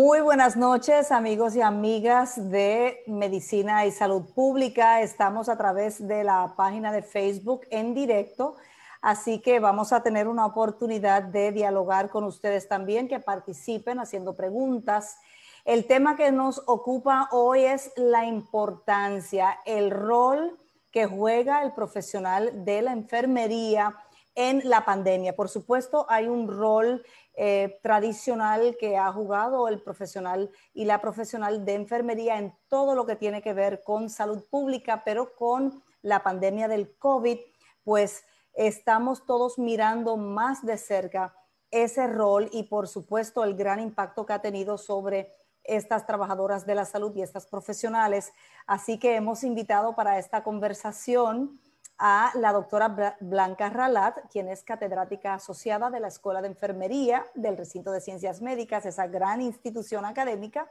Muy buenas noches amigos y amigas de Medicina y Salud Pública. Estamos a través de la página de Facebook en directo Así que vamos a tener una oportunidad de dialogar con ustedes también, que participen haciendo preguntas. El tema que nos ocupa hoy es la importancia, el rol que juega el profesional de la enfermería en la pandemia. Por supuesto, hay un rol eh, tradicional que ha jugado el profesional y la profesional de enfermería en todo lo que tiene que ver con salud pública, pero con la pandemia del COVID, pues estamos todos mirando más de cerca ese rol y por supuesto el gran impacto que ha tenido sobre estas trabajadoras de la salud y estas profesionales. Así que hemos invitado para esta conversación a la doctora Blanca Ralat, quien es catedrática asociada de la Escuela de Enfermería del Recinto de Ciencias Médicas, esa gran institución académica.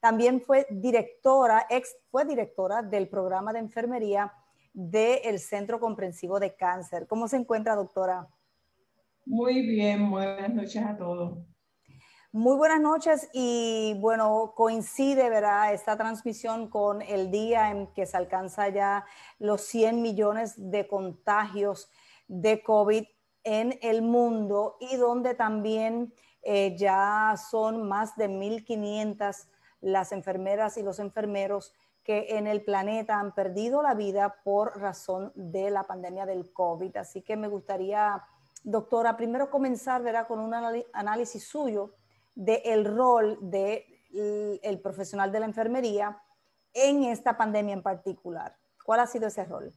También fue directora, ex fue directora del programa de enfermería del Centro Comprensivo de Cáncer. ¿Cómo se encuentra, doctora? Muy bien, buenas noches a todos. Muy buenas noches y bueno, coincide, ¿verdad? Esta transmisión con el día en que se alcanza ya los 100 millones de contagios de COVID en el mundo y donde también eh, ya son más de 1.500 las enfermeras y los enfermeros que en el planeta han perdido la vida por razón de la pandemia del COVID. Así que me gustaría, doctora, primero comenzar ¿verdad? con un análisis suyo del rol del de el profesional de la enfermería en esta pandemia en particular. ¿Cuál ha sido ese rol?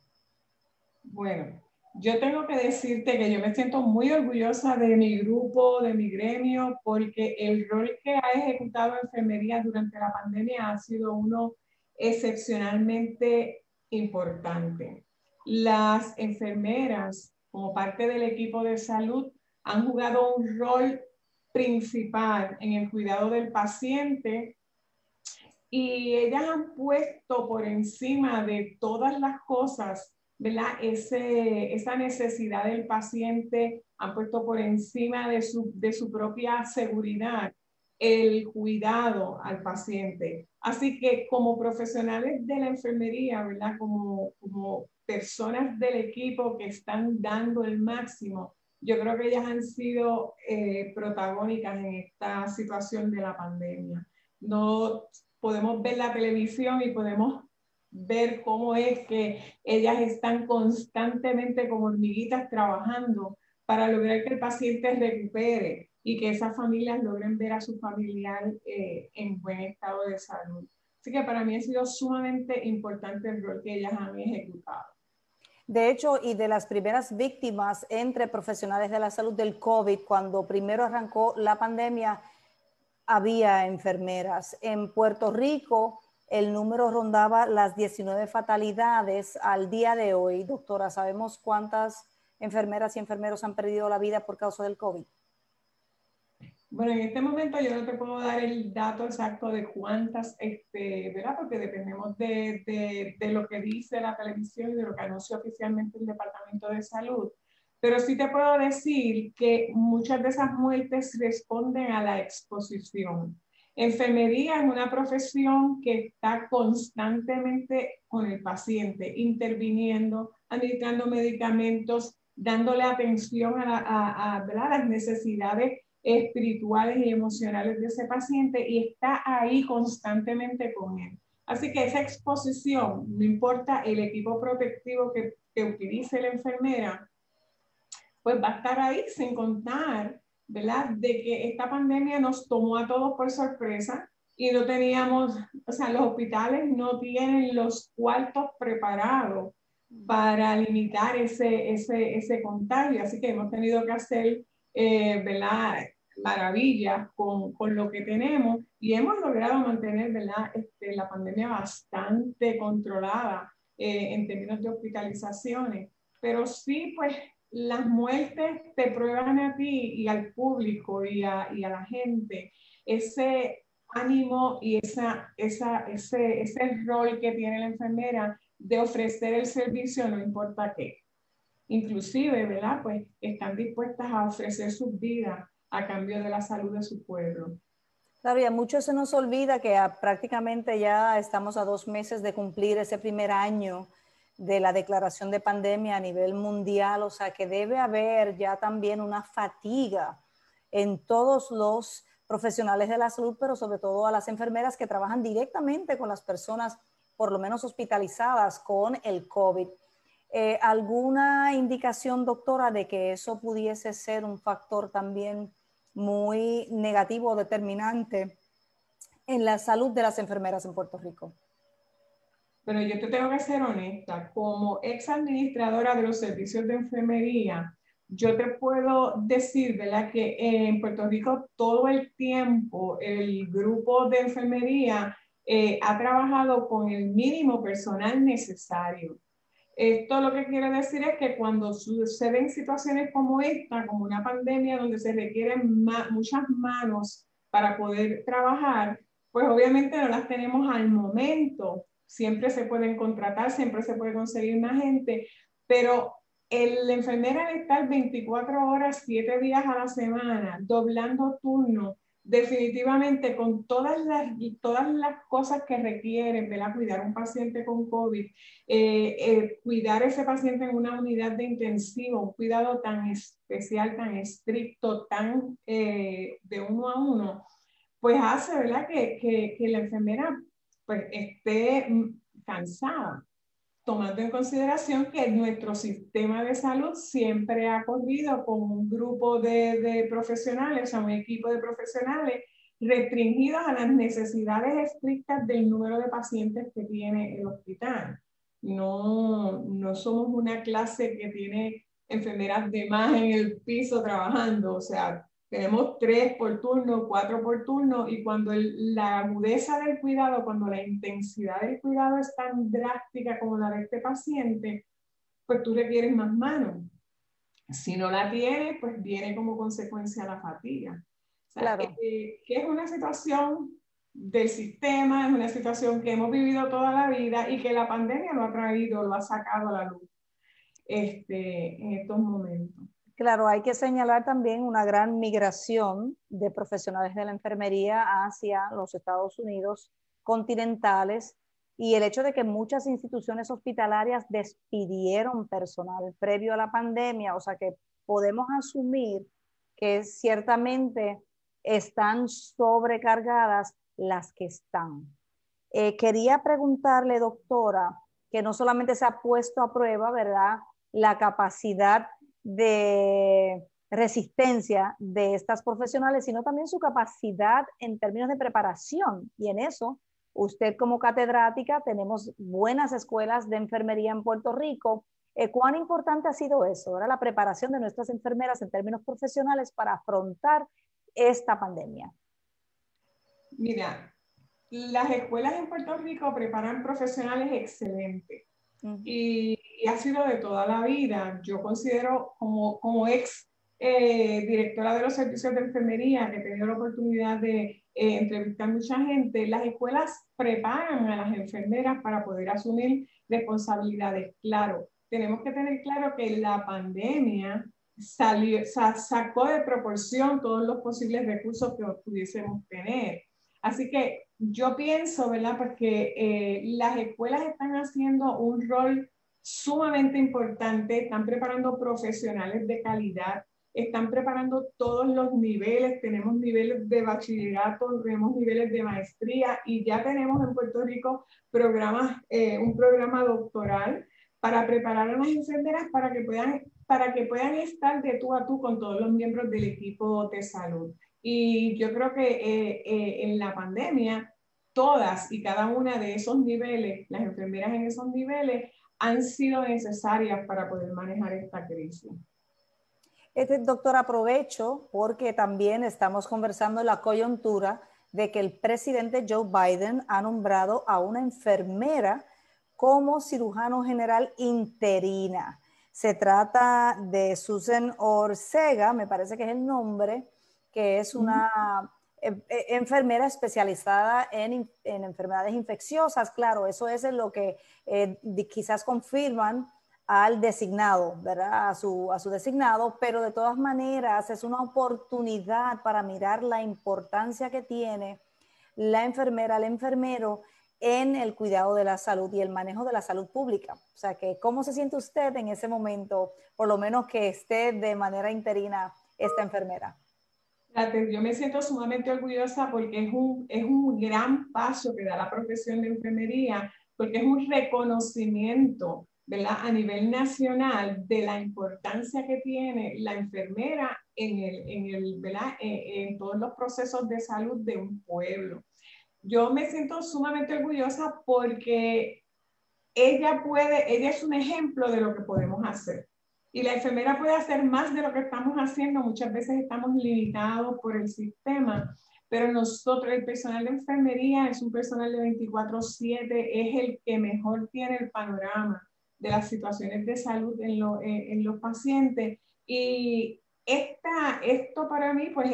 Bueno, yo tengo que decirte que yo me siento muy orgullosa de mi grupo, de mi gremio, porque el rol que ha ejecutado enfermería durante la pandemia ha sido uno excepcionalmente importante. Las enfermeras, como parte del equipo de salud, han jugado un rol principal en el cuidado del paciente y ellas han puesto por encima de todas las cosas, ¿verdad? Esa necesidad del paciente, han puesto por encima de su, de su propia seguridad el cuidado al paciente. Así que como profesionales de la enfermería, ¿verdad? Como, como personas del equipo que están dando el máximo, yo creo que ellas han sido eh, protagónicas en esta situación de la pandemia. No podemos ver la televisión y podemos ver cómo es que ellas están constantemente como hormiguitas trabajando para lograr que el paciente recupere y que esas familias logren ver a su familiar eh, en buen estado de salud. Así que para mí ha sido sumamente importante el rol que ellas han ejecutado. De hecho, y de las primeras víctimas entre profesionales de la salud del COVID, cuando primero arrancó la pandemia, había enfermeras. En Puerto Rico, el número rondaba las 19 fatalidades al día de hoy. Doctora, ¿sabemos cuántas enfermeras y enfermeros han perdido la vida por causa del COVID? Bueno, en este momento yo no te puedo dar el dato exacto de cuántas, este, ¿verdad? Porque dependemos de, de, de, lo que dice la televisión y de lo que anuncia oficialmente el Departamento de Salud. Pero sí te puedo decir que muchas de esas muertes responden a la exposición. Enfermería es una profesión que está constantemente con el paciente, interviniendo, administrando medicamentos, dándole atención a, a, a, a las necesidades espirituales y emocionales de ese paciente y está ahí constantemente con él. Así que esa exposición, no importa el equipo protectivo que, que utilice la enfermera, pues va a estar ahí sin contar, ¿verdad? De que esta pandemia nos tomó a todos por sorpresa y no teníamos, o sea, los hospitales no tienen los cuartos preparados para limitar ese, ese, ese contagio. Así que hemos tenido que hacer, eh, ¿verdad? Maravillas con, con, lo que tenemos y hemos logrado mantener ¿verdad? Este, la pandemia bastante controlada eh, en términos de hospitalizaciones, pero sí, pues las muertes te prueban a ti y al público y a, y a la gente ese ánimo y esa, esa, ese, ese rol que tiene la enfermera de ofrecer el servicio no importa qué. Inclusive, ¿verdad? Pues están dispuestas a ofrecer sus vidas a cambio de la salud de su pueblo. Claro, y a muchos se nos olvida que prácticamente ya estamos a dos meses de cumplir ese primer año de la declaración de pandemia a nivel mundial, o sea que debe haber ya también una fatiga en todos los profesionales de la salud, pero sobre todo a las enfermeras que trabajan directamente con las personas, por lo menos hospitalizadas con el COVID. Eh, ¿Alguna indicación, doctora, de que eso pudiese ser un factor también muy negativo determinante en la salud de las enfermeras en Puerto Rico? Pero yo te tengo que ser honesta, como ex administradora de los servicios de enfermería, yo te puedo decir, ¿verdad? Que en Puerto Rico todo el tiempo el grupo de enfermería eh, ha trabajado con el mínimo personal necesario. Esto lo que quiere decir es que cuando suceden situaciones como esta, como una pandemia donde se requieren muchas manos para poder trabajar, pues obviamente no las tenemos al momento. Siempre se pueden contratar, siempre se puede conseguir más gente, pero el, la enfermera al estar 24 horas, 7 días a la semana, doblando turno, definitivamente con todas las, todas las cosas que requieren, ¿verdad? Cuidar un paciente con COVID, eh, eh, cuidar ese paciente en una unidad de intensivo, un cuidado tan especial, tan estricto, tan eh, de uno a uno, pues hace, ¿verdad? Que, que, que la enfermera pues esté mm, cansada, tomando en consideración que nuestro sistema de salud siempre ha corrido con un grupo de, de profesionales, o sea, un equipo de profesionales restringidos a las necesidades estrictas del número de pacientes que tiene el hospital. No, no somos una clase que tiene enfermeras de más en el piso trabajando, o sea, tenemos tres por turno, cuatro por turno, y cuando la agudeza del cuidado, cuando la intensidad del cuidado es tan drástica como la de este paciente, pues tú requieres más manos. Si no la tienes, pues viene como consecuencia la fatiga. claro. que, que es una situación del sistema, es una situación que hemos vivido toda la vida y que la pandemia lo ha traído, lo ha sacado a la luz este, en estos momentos. Claro, hay que señalar también una gran migración de profesionales de la enfermería hacia los Estados Unidos continentales y el hecho de que muchas instituciones hospitalarias despidieron personal previo a la pandemia, o sea que podemos asumir que ciertamente están sobrecargadas las que están. Eh, quería preguntarle, doctora, que no solamente se ha puesto a prueba, ¿verdad? La capacidad de resistencia de estas profesionales, sino también su capacidad en términos de preparación. Y en eso, usted como catedrática, tenemos buenas escuelas de enfermería en Puerto Rico. Eh, ¿Cuán importante ha sido eso, ahora la preparación de nuestras enfermeras en términos profesionales para afrontar esta pandemia? Mira, las escuelas en Puerto Rico preparan profesionales excelentes. y, y ha sido de toda la vida. Yo considero como, como ex eh, directora de los servicios de enfermería, que he tenido la oportunidad de eh, entrevistar mucha gente, las escuelas preparan a las enfermeras para poder asumir responsabilidades. Claro, tenemos que tener claro que la pandemia salió, sacó de proporción todos los posibles recursos que pudiésemos tener. Así que yo pienso, ¿verdad? Porque eh, las escuelas están haciendo un rol sumamente importante, están preparando profesionales de calidad, están preparando todos los niveles, tenemos niveles de bachillerato, tenemos niveles de maestría y ya tenemos en Puerto Rico programas, eh, un programa doctoral para preparar a las enfermeras para que puedan para que puedan estar de tú a tú con todos los miembros del equipo de salud. Y yo creo que eh, eh, en la pandemia, todas y cada una de esos niveles, las enfermeras en esos niveles, han sido necesarias para poder manejar esta crisis. Este, doctor, aprovecho porque también estamos conversando en la coyuntura de que el presidente Joe Biden ha nombrado a una enfermera como cirujano general interina. Se trata de Susan Orcega, me parece que es el nombre, que es una enfermera especializada en, enfermedades infecciosas. Claro, eso es lo que eh, quizás confirman al designado, ¿verdad? A su, designado, pero de todas maneras es una oportunidad para mirar la importancia que tiene la enfermera, el enfermero en el cuidado de la salud y el manejo de la salud pública. O sea, que cómo se siente usted en ese momento, por lo menos que esté de manera interina esta enfermera. Yo me siento sumamente orgullosa porque es un, es un gran paso que da la profesión de enfermería, porque es un reconocimiento ¿verdad? a nivel nacional de la importancia que tiene la enfermera en, el, en, el, ¿verdad? en, en todos los procesos de salud de un pueblo yo me siento sumamente orgullosa porque ella puede, ella es un ejemplo de lo que podemos hacer. Y la enfermera puede hacer más de lo que estamos haciendo. Muchas veces estamos limitados por el sistema, pero nosotros, el personal de enfermería es un personal de 24/7, es el que mejor tiene el panorama de las situaciones de salud en, en los pacientes. Y esta, esto para mí pues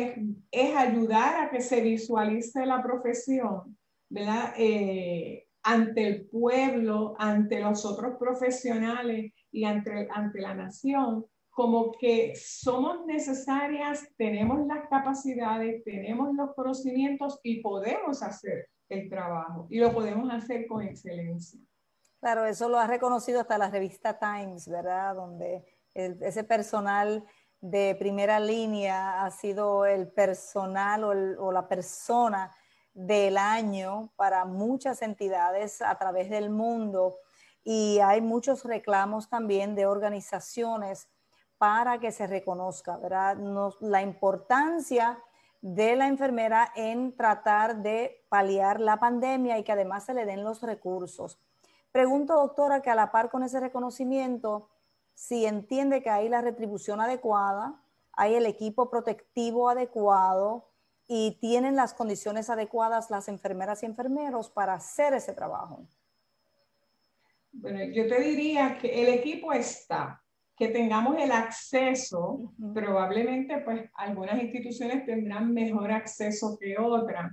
es, ayudar a que se visualice la profesión, ¿verdad? Eh, ante el pueblo, ante los otros profesionales y ante, ante la nación, como que somos necesarias, tenemos las capacidades, tenemos los conocimientos y podemos hacer el trabajo y lo podemos hacer con excelencia. Claro, eso lo ha reconocido hasta la revista Times, ¿verdad? Donde ese personal de primera línea ha sido el personal o, la persona del año para muchas entidades a través del mundo y hay muchos reclamos también de organizaciones para que se reconozca ¿verdad? la importancia de la enfermera en tratar de paliar la pandemia y que además se le den los recursos. Pregunto, doctora, que a la par con ese reconocimiento, si entiende que hay la retribución adecuada, hay el equipo protectivo adecuado y tienen las condiciones adecuadas las enfermeras y enfermeros para hacer ese trabajo. Bueno, yo te diría que el equipo está, que tengamos el acceso, probablemente pues algunas instituciones tendrán mejor acceso que otras.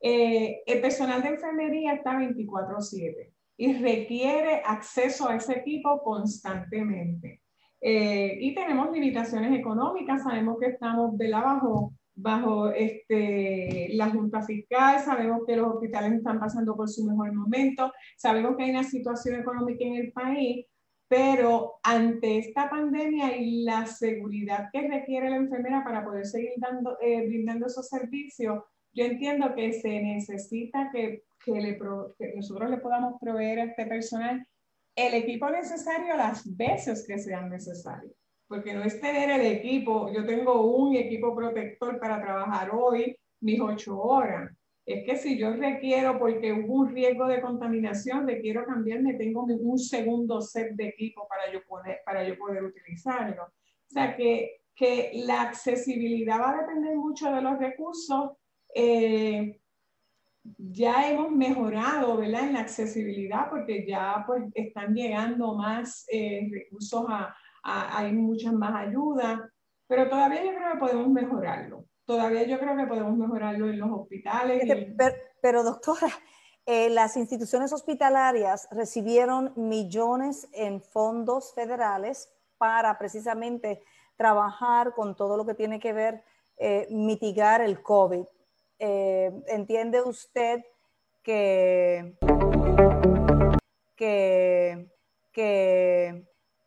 Eh, el personal de enfermería está 24/7 y requiere acceso a ese equipo constantemente. Eh, y tenemos limitaciones económicas, sabemos que estamos de la bajo, bajo este, la Junta Fiscal, sabemos que los hospitales están pasando por su mejor momento, sabemos que hay una situación económica en el país, pero ante esta pandemia y la seguridad que requiere la enfermera para poder seguir dando, eh, brindando esos servicios, yo entiendo que se necesita que que, nosotros le podamos proveer a este personal el equipo necesario las veces que sean necesarios. Porque no es tener el equipo, yo tengo un equipo protector para trabajar hoy mis ocho horas. Es que si yo requiero, porque hubo un riesgo de contaminación, requiero cambiarme, tengo un segundo set de equipo para yo, poner, para yo poder utilizarlo. O sea que, que la accesibilidad va a depender mucho de los recursos. Eh, ya hemos mejorado ¿verdad? en la accesibilidad porque ya pues, están llegando más eh, recursos, a, hay muchas más ayudas, pero todavía yo creo que podemos mejorarlo. Todavía yo creo que podemos mejorarlo en los hospitales. Pero, doctora, eh, las instituciones hospitalarias recibieron millones en fondos federales para precisamente trabajar con todo lo que tiene que ver eh, mitigar el COVID. Eh, ¿entiende usted que, que, que,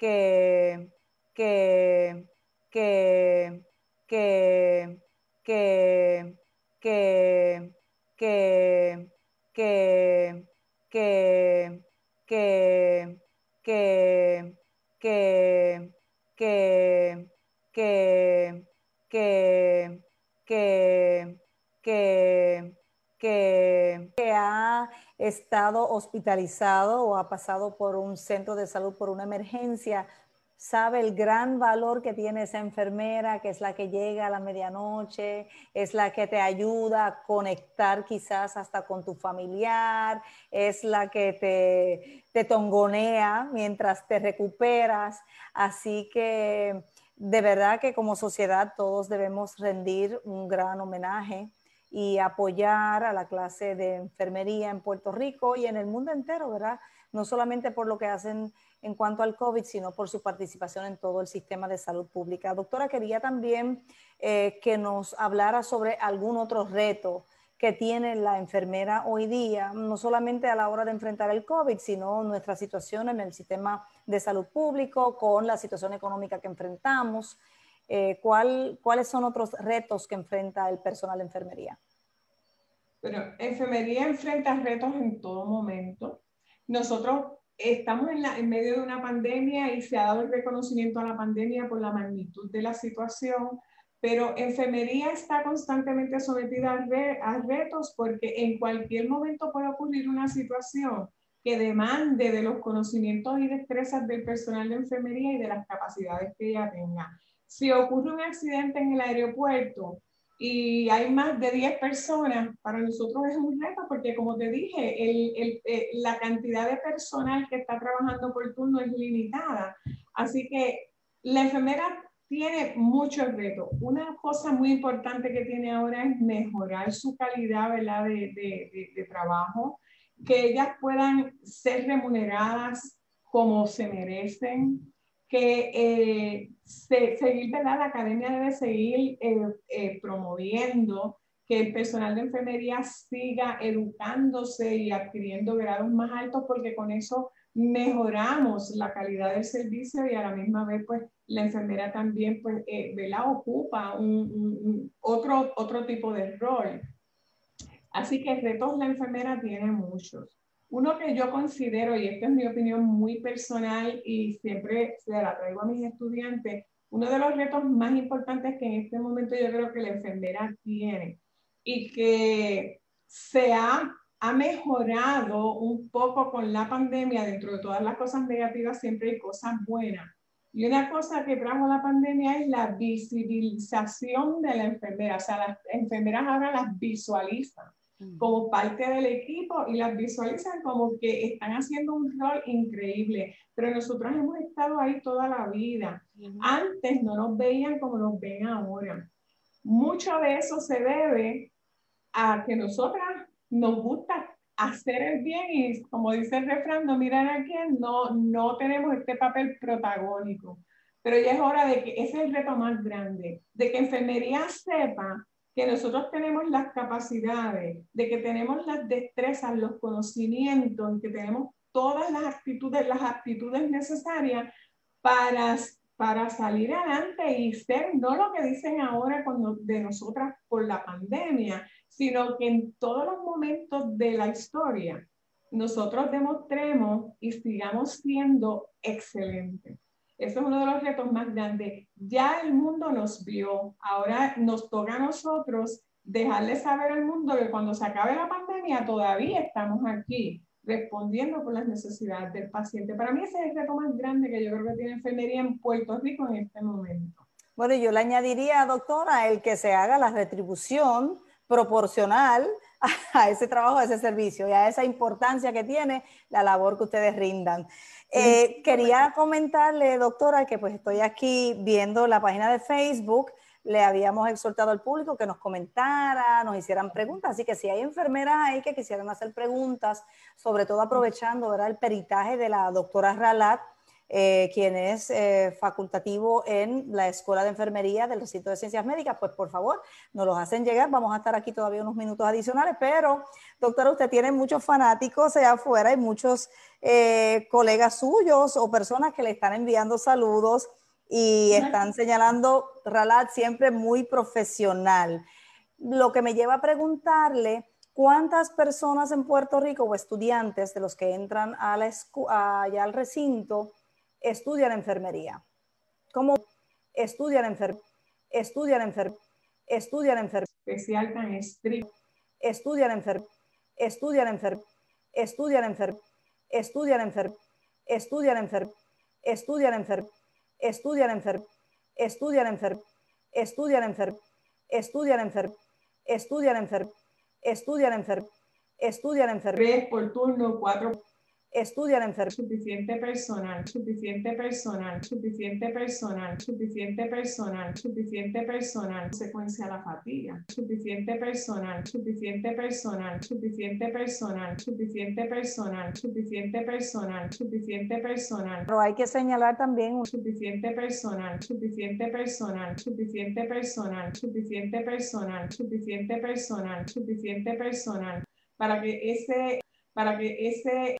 que, que, que, que, que, que, que, que, que, que, que, que, que, que, que, que, que, que, que ha estado hospitalizado o ha pasado por un centro de salud por una emergencia, sabe el gran valor que tiene esa enfermera, que es la que llega a la medianoche, es la que te ayuda a conectar quizás hasta con tu familiar, es la que te, te tongonea mientras te recuperas. Así que de verdad que como sociedad todos debemos rendir un gran homenaje y apoyar a la clase de enfermería en Puerto Rico y en el mundo entero, ¿verdad? No solamente por lo que hacen en cuanto al COVID, sino por su participación en todo el sistema de salud pública. Doctora, quería también eh, que nos hablara sobre algún otro reto que tiene la enfermera hoy día, no solamente a la hora de enfrentar el COVID, sino nuestra situación en el sistema de salud público, con la situación económica que enfrentamos. Eh, ¿cuál, ¿Cuáles son otros retos que enfrenta el personal de enfermería? Bueno, enfermería enfrenta retos en todo momento. Nosotros estamos en, la, en, medio de una pandemia y se ha dado el reconocimiento a la pandemia por la magnitud de la situación, pero enfermería está constantemente sometida a, a retos porque en cualquier momento puede ocurrir una situación que demande de los conocimientos y destrezas del personal de enfermería y de las capacidades que ella tenga. Si ocurre un accidente en el aeropuerto, y hay más de 10 personas, para nosotros es un reto porque como te dije, el, el, eh, la cantidad de personal que está trabajando por turno es limitada. Así que la enfermera tiene muchos retos. Una cosa muy importante que tiene ahora es mejorar su calidad ¿verdad? De, de, de trabajo, que ellas puedan ser remuneradas como se merecen, que eh, seguir, ¿verdad? La academia debe seguir eh, eh, promoviendo que el personal de enfermería siga educándose y adquiriendo grados más altos porque con eso mejoramos la calidad del servicio y a la misma vez pues la enfermera también pues ¿verdad? ocupa un, otro, otro tipo de rol. Así que retos la enfermera tiene muchos. Uno que yo considero, y esta es mi opinión muy personal y siempre se la traigo a mis estudiantes, uno de los retos más importantes que en este momento yo creo que la enfermera tiene y que se ha, ha mejorado un poco con la pandemia, dentro de todas las cosas negativas siempre hay cosas buenas. Y una cosa que trajo la pandemia es la visibilización de la enfermera, o sea, las enfermeras ahora las visualizan como parte del equipo y las visualizan como que están haciendo un rol increíble, pero nosotros hemos estado ahí toda la vida. Antes no nos veían como nos ven ahora. Mucho de eso se debe a que nosotras nos gusta hacer el bien y como dice el refrán, no mirar a quién, no, no tenemos este papel protagónico. Pero ya es hora de que ese es el reto más grande, de que enfermería sepa que nosotros tenemos las capacidades, de que tenemos las destrezas, los conocimientos, que tenemos todas las actitudes, las actitudes necesarias para, para salir adelante y ser no lo que dicen ahora cuando, de nosotras por la pandemia, sino que en todos los momentos de la historia nosotros demostremos y sigamos siendo excelentes. Eso es uno de los retos más grandes. Ya el mundo nos vio, ahora nos toca a nosotros dejarle saber al mundo que cuando se acabe la pandemia todavía estamos aquí respondiendo por las necesidades del paciente. Para mí ese es el reto más grande que yo creo que tiene enfermería en Puerto Rico en este momento. Bueno, yo le añadiría, doctora, el que se haga la retribución proporcional a ese trabajo, a ese servicio y a esa importancia que tiene la labor que ustedes rindan. Eh, quería comentarle, doctora, que pues estoy aquí viendo la página de Facebook. Le habíamos exhortado al público que nos comentara, nos hicieran preguntas. Así que si hay enfermeras ahí que quisieran hacer preguntas, sobre todo aprovechando el peritaje de la doctora Ralat, eh, quien es eh, facultativo en la Escuela de Enfermería del Recinto de Ciencias Médicas, pues por favor, nos los hacen llegar. Vamos a estar aquí todavía unos minutos adicionales, pero doctora, usted tiene muchos fanáticos allá afuera y muchos eh, colegas suyos o personas que le están enviando saludos y están señalando Ralat siempre muy profesional. Lo que me lleva a preguntarle, ¿cuántas personas en Puerto Rico o estudiantes de los que entran a la allá al recinto estudian enfermería. ¿Cómo estudian enfermería? Estudian enfermería. Estudian enfermería. Especial tan estricto. Estudian enfermería. Estudian enfermería. Estudian enfermería. Estudian enfermería. Estudian enfermería. Estudian enfermería. Estudian enfermería. Estudian enfermería. Estudian enfermería. Estudian enfermería. Estudian enfermería. Estudian enfermería. Estudian enfermería. Tres por turno, cuatro estudian enfermedad. Suficiente personal, suficiente personal, suficiente personal, suficiente personal, suficiente personal, consecuencia la fatiga, suficiente personal, suficiente personal, suficiente personal, suficiente personal, suficiente personal, suficiente personal. Pero hay que señalar también un suficiente personal, suficiente personal, suficiente personal, suficiente personal, suficiente personal, suficiente personal, para que ese, para que ese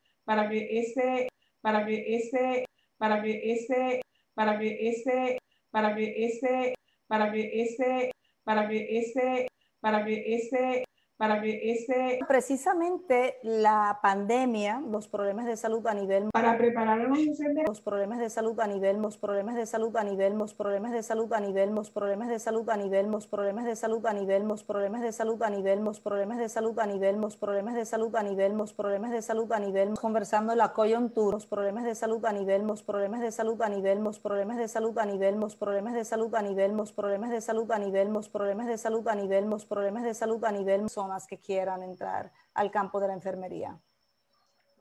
para que ese, para que ese, para que ese, para que ese, para que ese, para que ese, para que ese, para que ese, para que ese... Precisamente la pandemia, los problemas de salud a nivel... Para preparar a los enfermeros. Los problemas de salud a nivel, los problemas de salud a nivel, los problemas de salud a nivel, los problemas de salud a nivel, los problemas de salud a nivel, los problemas de salud a nivel, los problemas de salud a nivel, los problemas de salud a nivel, los problemas de salud a nivel, conversando la coyuntura, los problemas de salud a nivel, los problemas de salud a nivel, los problemas de salud a nivel, los problemas de salud a nivel, los problemas de salud a nivel, los problemas de salud a nivel, los problemas de salud a nivel, son que quieran entrar al campo de la enfermería?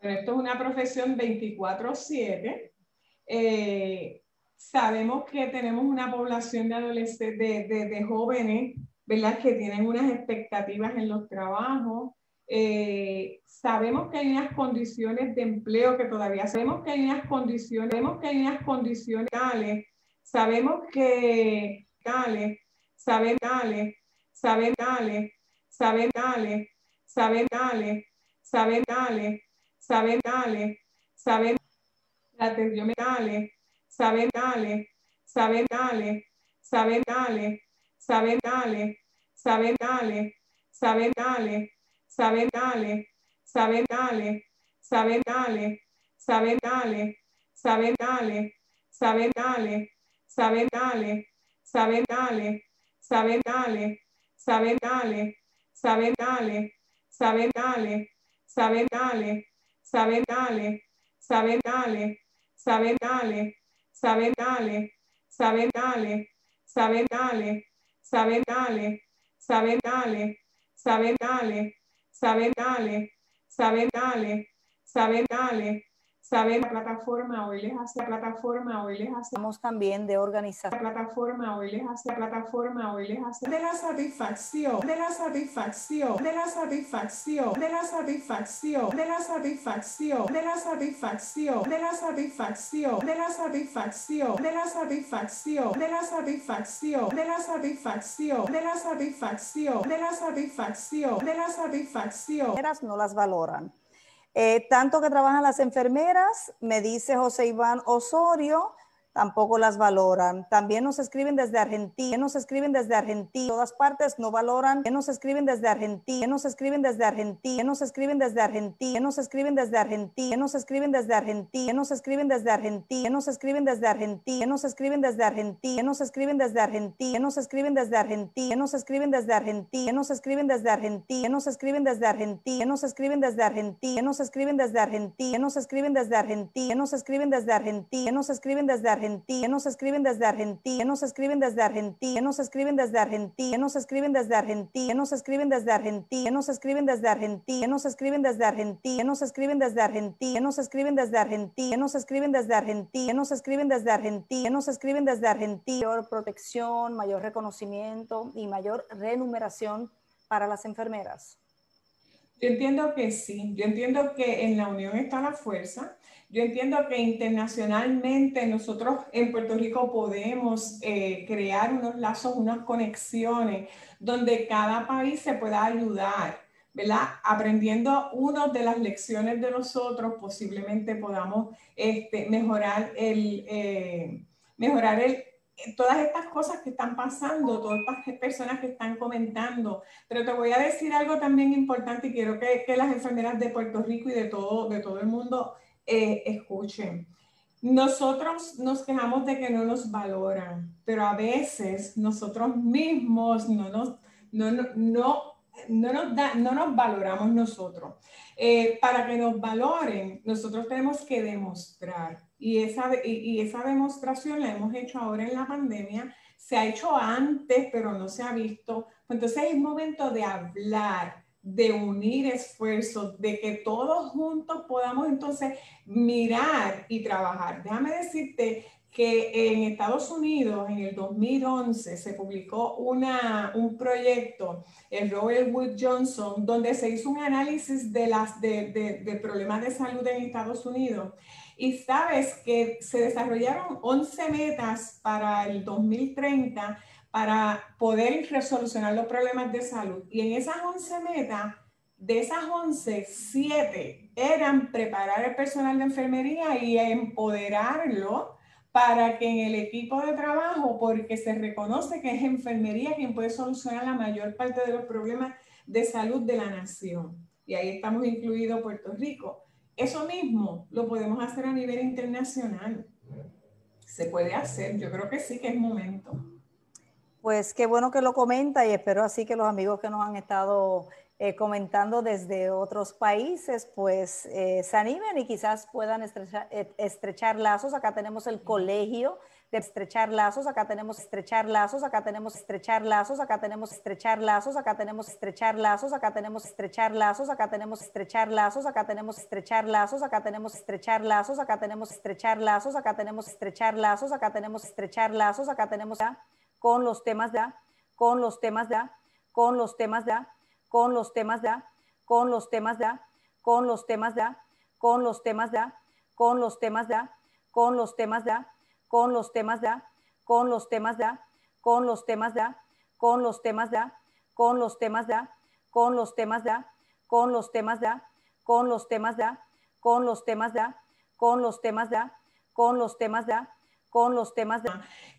esto es una profesión 24/7. Eh, sabemos que tenemos una población de adolescentes, de, de, jóvenes, ¿verdad? Que tienen unas expectativas en los trabajos. Eh, sabemos que hay unas condiciones de empleo que todavía sabemos que hay unas condiciones, sabemos que hay unas condiciones tales, sabemos que tales, sabemos tales, sabemos tales, sabemos tales, sabemos tales, sabemos tales, sabemos tales, sabemos la atención mentales, sabemos tales, sabemos tales, sabemos tales, sabemos tales, sabemos tales, sabemos tales, sabemos tales, saben dale, saben dale, saben dale, saben dale, saben dale, saben dale, saben dale, saben dale, saben dale, saben dale, saben dale, saben dale, saben dale, saben dale, saben dale, saben dale, saben dale, saben dale, saben dale, saben dale, saben dale, saben dale, saben dale, saben dale, saben la plataforma hoy les hace plataforma hoy les hacemos también de organizar plataforma hoy les hace plataforma hoy les hace de la satisfacción de la satisfacción de la satisfacción de la satisfacción de la satisfacción de la satisfacción de la satisfacción de la satisfacción de la satisfacción de la satisfacción de la satisfacción de la satisfacción de la satisfacción de la satisfacción no las valoran eh, tanto que trabajan las enfermeras, me dice José Iván Osorio, tampoco las valoran. También nos escriben desde Argentina, nos escriben desde Argentina, todas partes no valoran, nos escriben desde Argentina, nos escriben desde Argentina, nos escriben desde Argentina, nos escriben desde Argentina, nos escriben desde Argentina, nos escriben desde Argentina, nos escriben desde Argentina, nos escriben desde Argentina, nos escriben desde Argentina, nos escriben desde Argentina, nos escriben desde Argentina, nos escriben desde Argentina, nos escriben desde Argentina, nos escriben desde Argentina, nos escriben desde Argentina, nos escriben desde Argentina, nos escriben desde Argentina, nos escriben desde Argentina, Argentina, nos escriben desde Argentina, nos escriben desde Argentina, nos escriben desde Argentina, nos escriben desde Argentina, nos escriben desde Argentina, nos escriben desde Argentina, nos escriben desde Argentina, nos escriben desde Argentina, nos escriben desde Argentina, nos escriben desde Argentina, nos escriben desde Argentina, nos escriben desde Argentina, mayor protección, mayor reconocimiento y mayor remuneración para las enfermeras. Yo entiendo que sí, yo entiendo que en la unión está la fuerza, yo entiendo que internacionalmente nosotros en Puerto Rico podemos eh, crear unos lazos, unas conexiones donde cada país se pueda ayudar, ¿verdad? Aprendiendo una de las lecciones de nosotros, posiblemente podamos este, mejorar el... Eh, mejorar el, todas estas cosas que están pasando, todas estas personas que están comentando. Pero te voy a decir algo también importante y quiero que, que las enfermeras de Puerto Rico y de todo, de todo el mundo eh, escuchen. Nosotros nos quejamos de que no nos valoran, pero a veces nosotros mismos no nos, no, no, no, no nos, da, no nos valoramos nosotros. Eh, para que nos valoren, nosotros tenemos que demostrar y esa, y, esa demostración la hemos hecho ahora en la pandemia, se ha hecho antes, pero no se ha visto. Entonces es momento de hablar, de unir esfuerzos, de que todos juntos podamos entonces mirar y trabajar. Déjame decirte que en Estados Unidos en el 2011 se publicó una, un proyecto, el Robert Wood Johnson, donde se hizo un análisis de, las, de, de problemas de salud en Estados Unidos y sabes que se desarrollaron 11 metas para el 2030 para poder resolucionar los problemas de salud. Y en esas 11 metas, de esas 11, 7 eran preparar el personal de enfermería y empoderarlo para que en el equipo de trabajo, porque se reconoce que es enfermería quien puede solucionar la mayor parte de los problemas de salud de la nación. Y ahí estamos incluidos Puerto Rico. Eso mismo lo podemos hacer a nivel internacional. Se puede hacer, yo creo que sí que es momento. Pues qué bueno que lo comenta y espero así que los amigos que nos han estado eh, comentando desde otros países, pues eh, se animen y quizás puedan estrechar, eh, estrechar lazos. Acá tenemos el colegio de estrechar lazos, acá tenemos estrechar lazos, acá tenemos estrechar lazos, acá tenemos estrechar lazos, acá tenemos estrechar lazos, acá tenemos estrechar lazos, acá tenemos estrechar lazos, acá tenemos estrechar lazos, acá tenemos estrechar lazos, acá tenemos estrechar lazos, acá tenemos estrechar lazos, acá tenemos estrechar lazos, acá tenemos con los temas de con los temas de con los temas de con los temas de con los temas de, con los temas de, con los temas de, con los temas de, con los temas de, con los temas de, con los temas de, con los temas de, con los temas de, con los temas de, con los temas de, con los temas de, con los temas de, con los temas de, con los temas de, con los temas de, con los temas de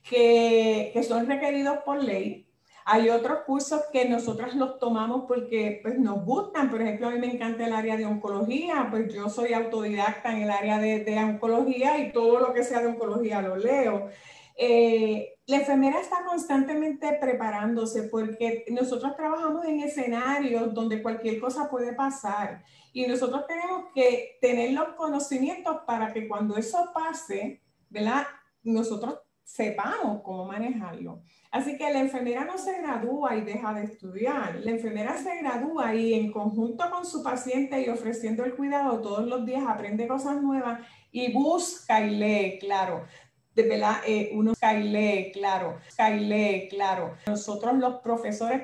que, que son requeridos por ley. Hay otros cursos que nosotras los tomamos porque pues, nos gustan. Por ejemplo, a mí me encanta el área de oncología, pues yo soy autodidacta en el área de, de oncología y todo lo que sea de oncología lo leo. Eh, la enfermera está constantemente preparándose porque nosotros trabajamos en escenarios donde cualquier cosa puede pasar y nosotros tenemos que tener los conocimientos para que cuando eso pase, ¿verdad? Nosotros sepamos cómo manejarlo. Así que la enfermera no se gradúa y deja de estudiar. La enfermera se gradúa y en conjunto con su paciente y ofreciendo el cuidado todos los días aprende cosas nuevas y busca y lee, claro de verdad, eh, uno lee, claro, lee, claro. Nosotros los profesores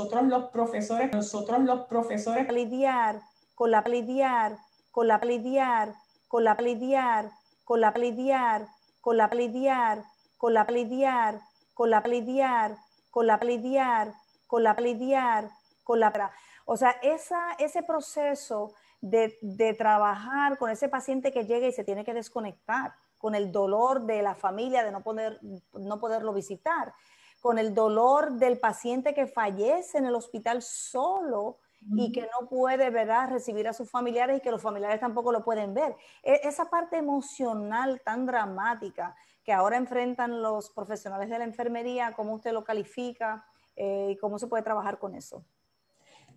nosotros los profesores, nosotros los profesores. Lidiar con la lidiar, con la lidiar, con la lidiar, con la lidiar, con la lidiar, con la lidiar, con la lidiar, con la lidiar, con la lidiar, con la o sea, esa, ese proceso de, de, trabajar con ese paciente que llega y se tiene que desconectar, con el dolor de la familia de no, poder, no poderlo visitar con el dolor del paciente que fallece en el hospital solo y que no puede ¿verdad? recibir a sus familiares y que los familiares tampoco lo pueden ver. E, esa parte emocional tan dramática que ahora enfrentan los profesionales de la enfermería, ¿cómo usted lo califica eh, y cómo se puede trabajar con eso?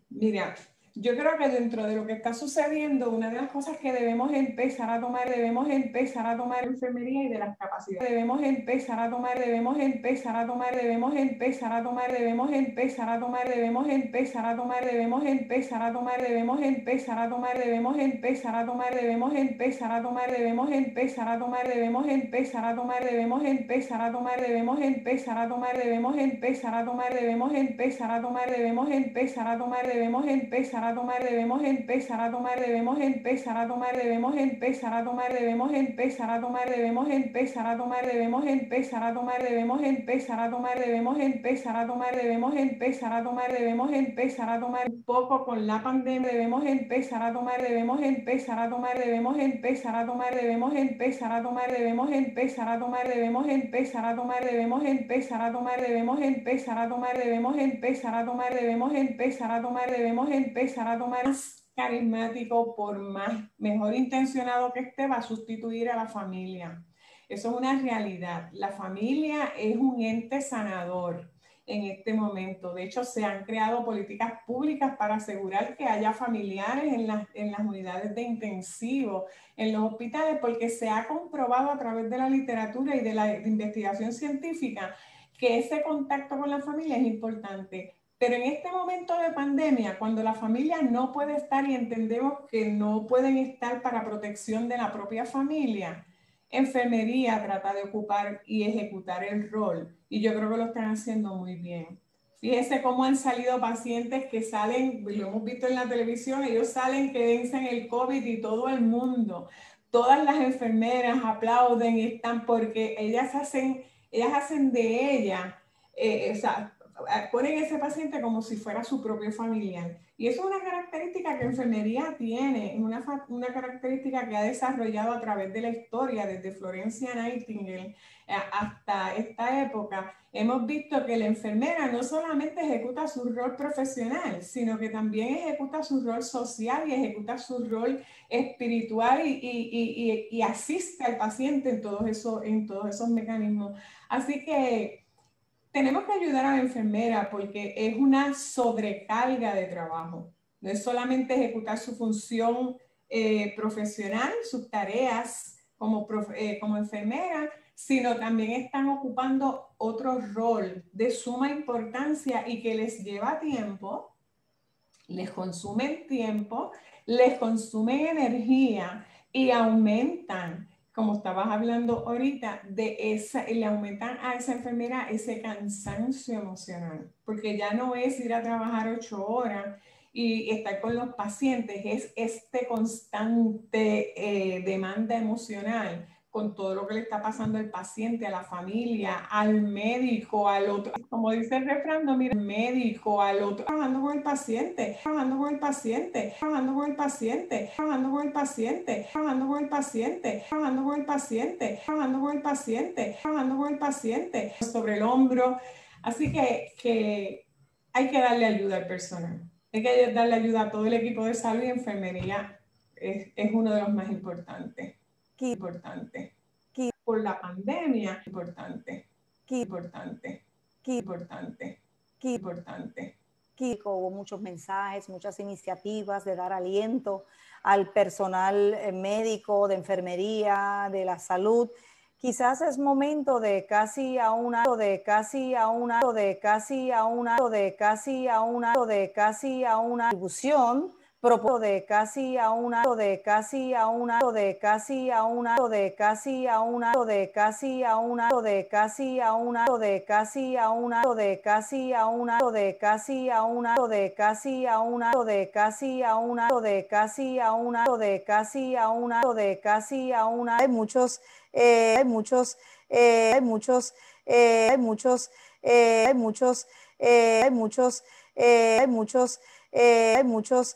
Mira, yo creo que dentro de lo que está sucediendo, una de las cosas que debemos empezar a tomar, debemos empezar a tomar enfermería y de las capacidades. Debemos empezar a tomar, debemos empezar a tomar, debemos empezar a tomar, debemos empezar a tomar, debemos empezar a tomar, debemos empezar a tomar, debemos empezar a tomar, debemos empezar a tomar, debemos empezar a tomar, debemos empezar a tomar, debemos empezar a tomar, debemos empezar a tomar, debemos empezar a tomar, debemos empezar a tomar, debemos empezar a tomar, debemos empezar a tomar, debemos empezar a tomar, debemos empezar a tomar, debemos empezar a tomar, debemos empezar a tomar, debemos empezar a tomar, debemos empezar a tomar, debemos empezar a tomar, debemos empezar a tomar, debemos empezar a tomar, debemos empezar a tomar, debemos empezar a tomar un poco con la pandemia, debemos empezar a tomar, debemos empezar a tomar, debemos empezar a tomar, debemos empezar a tomar, debemos empezar a tomar, debemos empezar a tomar, debemos empezar a tomar, debemos empezar a tomar, debemos empezar a tomar, debemos empezar a tomar, debemos empezar empezar a tomar más carismático, por más mejor intencionado que esté, va a sustituir a la familia. Eso es una realidad. La familia es un ente sanador en este momento. De hecho, se han creado políticas públicas para asegurar que haya familiares en las, en las unidades de intensivo, en los hospitales, porque se ha comprobado a través de la literatura y de la investigación científica que ese contacto con la familia es importante. Pero en este momento de pandemia, cuando la familia no puede estar y entendemos que no pueden estar para protección de la propia familia, enfermería trata de ocupar y ejecutar el rol. Y yo creo que lo están haciendo muy bien. Fíjese cómo han salido pacientes que salen, lo hemos visto en la televisión, ellos salen que vencen el COVID y todo el mundo. Todas las enfermeras aplauden y están porque ellas hacen, ellas hacen de ella, eh, o sea, ponen ese paciente como si fuera su propio familiar. Y eso es una característica que enfermería tiene, una, una característica que ha desarrollado a través de la historia, desde Florencia Nightingale eh, hasta esta época. Hemos visto que la enfermera no solamente ejecuta su rol profesional, sino que también ejecuta su rol social y ejecuta su rol espiritual y, y, y, y asiste al paciente en todos, esos, en todos esos mecanismos. Así que tenemos que ayudar a la enfermera porque es una sobrecarga de trabajo. no es solamente ejecutar su función eh, profesional, sus tareas como, eh, como enfermera, sino también están ocupando otro rol de suma importancia y que les lleva tiempo, les consumen tiempo, les consumen energía y aumentan, como estabas hablando ahorita, de esa, le aumentan a esa enfermera ese cansancio emocional, porque ya no es ir a trabajar ocho horas y estar con los pacientes, es este constante eh, demanda emocional con todo lo que le está pasando al paciente, a la familia, al médico, al otro. Como dice el refrán, no mira, médico, al otro, trabajando con el paciente, trabajando con el paciente, trabajando con el paciente, trabajando con el paciente, trabajando con el paciente, trabajando con el paciente, trabajando con el paciente, trabajando con el paciente, sobre el hombro. Así que, que hay que darle ayuda al personal. Hay que darle ayuda a todo el equipo de salud y enfermería. Es, es uno de los más importantes importante. Por la pandemia, importante. Importante. Importante. Importante. Hubo muchos mensajes, muchas iniciativas de dar aliento al personal eh, médico, de enfermería, de la salud. Quizás es momento de casi a un de casi a un de casi a un de casi a un de casi a una distribución propósito de casi a un de casi a un de casi a un de casi a un de casi a un de casi a un de casi a un de casi a un de casi a un de casi a un de casi a un de casi a un de casi a un de casi a una hay muchos hay muchos hay muchos hay muchos hay muchos hay muchos hay muchos hay muchos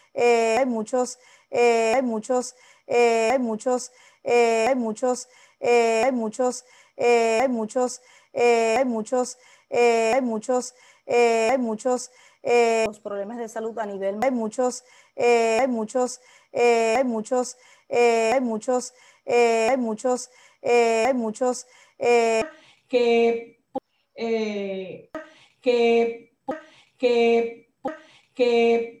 hay muchos, hay muchos, hay muchos, hay muchos, hay muchos, hay muchos, hay muchos, hay muchos, hay muchos, los problemas de salud a nivel, hay muchos, hay muchos, hay muchos, hay muchos, hay muchos, hay muchos, que, que, que, que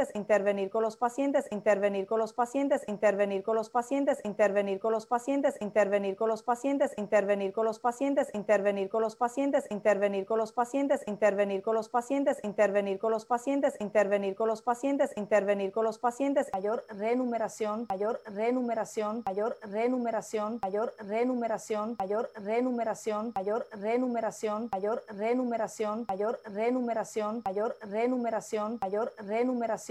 intervenir con los pacientes, intervenir con los pacientes, intervenir con los pacientes, intervenir con los pacientes, intervenir con los pacientes, intervenir con los pacientes, intervenir con los pacientes, intervenir con los pacientes, intervenir con los pacientes, intervenir con los pacientes, intervenir con los pacientes, intervenir con los pacientes, mayor renumeración, mayor renumeración, mayor renumeración, mayor renumeración, mayor renumeración, mayor renumeración, mayor renumeración, mayor renumeración, mayor renumeración, mayor renumeración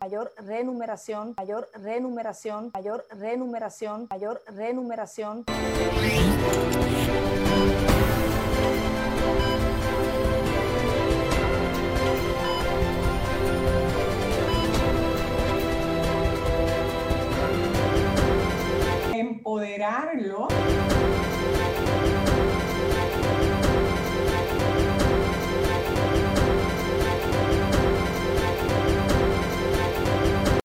mayor renumeración, mayor renumeración, mayor renumeración, mayor renumeración. empoderarlo